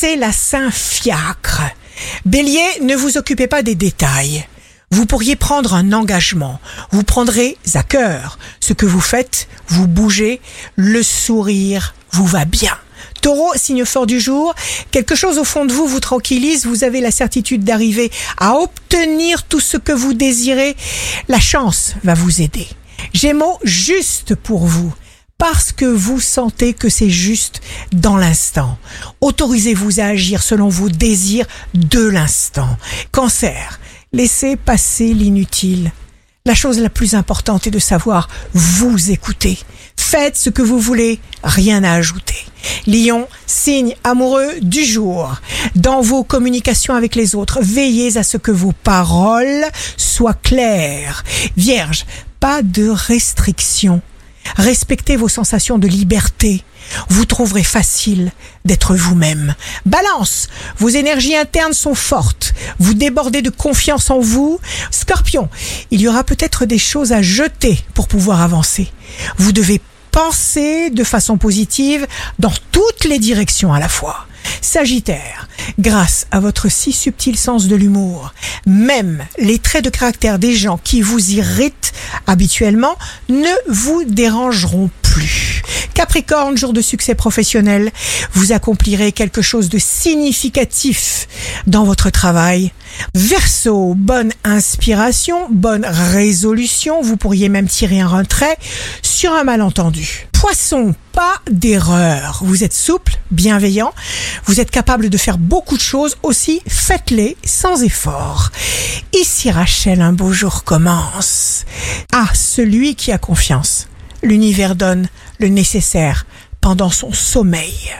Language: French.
c'est la Saint-Fiacre. Bélier, ne vous occupez pas des détails. Vous pourriez prendre un engagement. Vous prendrez à cœur ce que vous faites, vous bougez, le sourire vous va bien. Taureau, signe fort du jour, quelque chose au fond de vous vous tranquillise, vous avez la certitude d'arriver à obtenir tout ce que vous désirez. La chance va vous aider. Gémeaux, juste pour vous parce que vous sentez que c'est juste dans l'instant. Autorisez-vous à agir selon vos désirs de l'instant. Cancer, laissez passer l'inutile. La chose la plus importante est de savoir vous écouter. Faites ce que vous voulez, rien à ajouter. Lion, signe amoureux du jour. Dans vos communications avec les autres, veillez à ce que vos paroles soient claires. Vierge, pas de restrictions. Respectez vos sensations de liberté. Vous trouverez facile d'être vous-même. Balance, vos énergies internes sont fortes. Vous débordez de confiance en vous. Scorpion, il y aura peut-être des choses à jeter pour pouvoir avancer. Vous devez penser de façon positive dans toutes les directions à la fois. Sagittaire, grâce à votre si subtil sens de l'humour, même les traits de caractère des gens qui vous irritent habituellement ne vous dérangeront plus. Capricorne, jour de succès professionnel, vous accomplirez quelque chose de significatif dans votre travail. Verseau, bonne inspiration, bonne résolution, vous pourriez même tirer un retrait sur un malentendu. Poisson, pas d'erreur. Vous êtes souple, bienveillant, vous êtes capable de faire beaucoup de choses aussi, faites-les sans effort. Ici Rachel, un beau jour commence. Ah, celui qui a confiance. L'univers donne le nécessaire pendant son sommeil.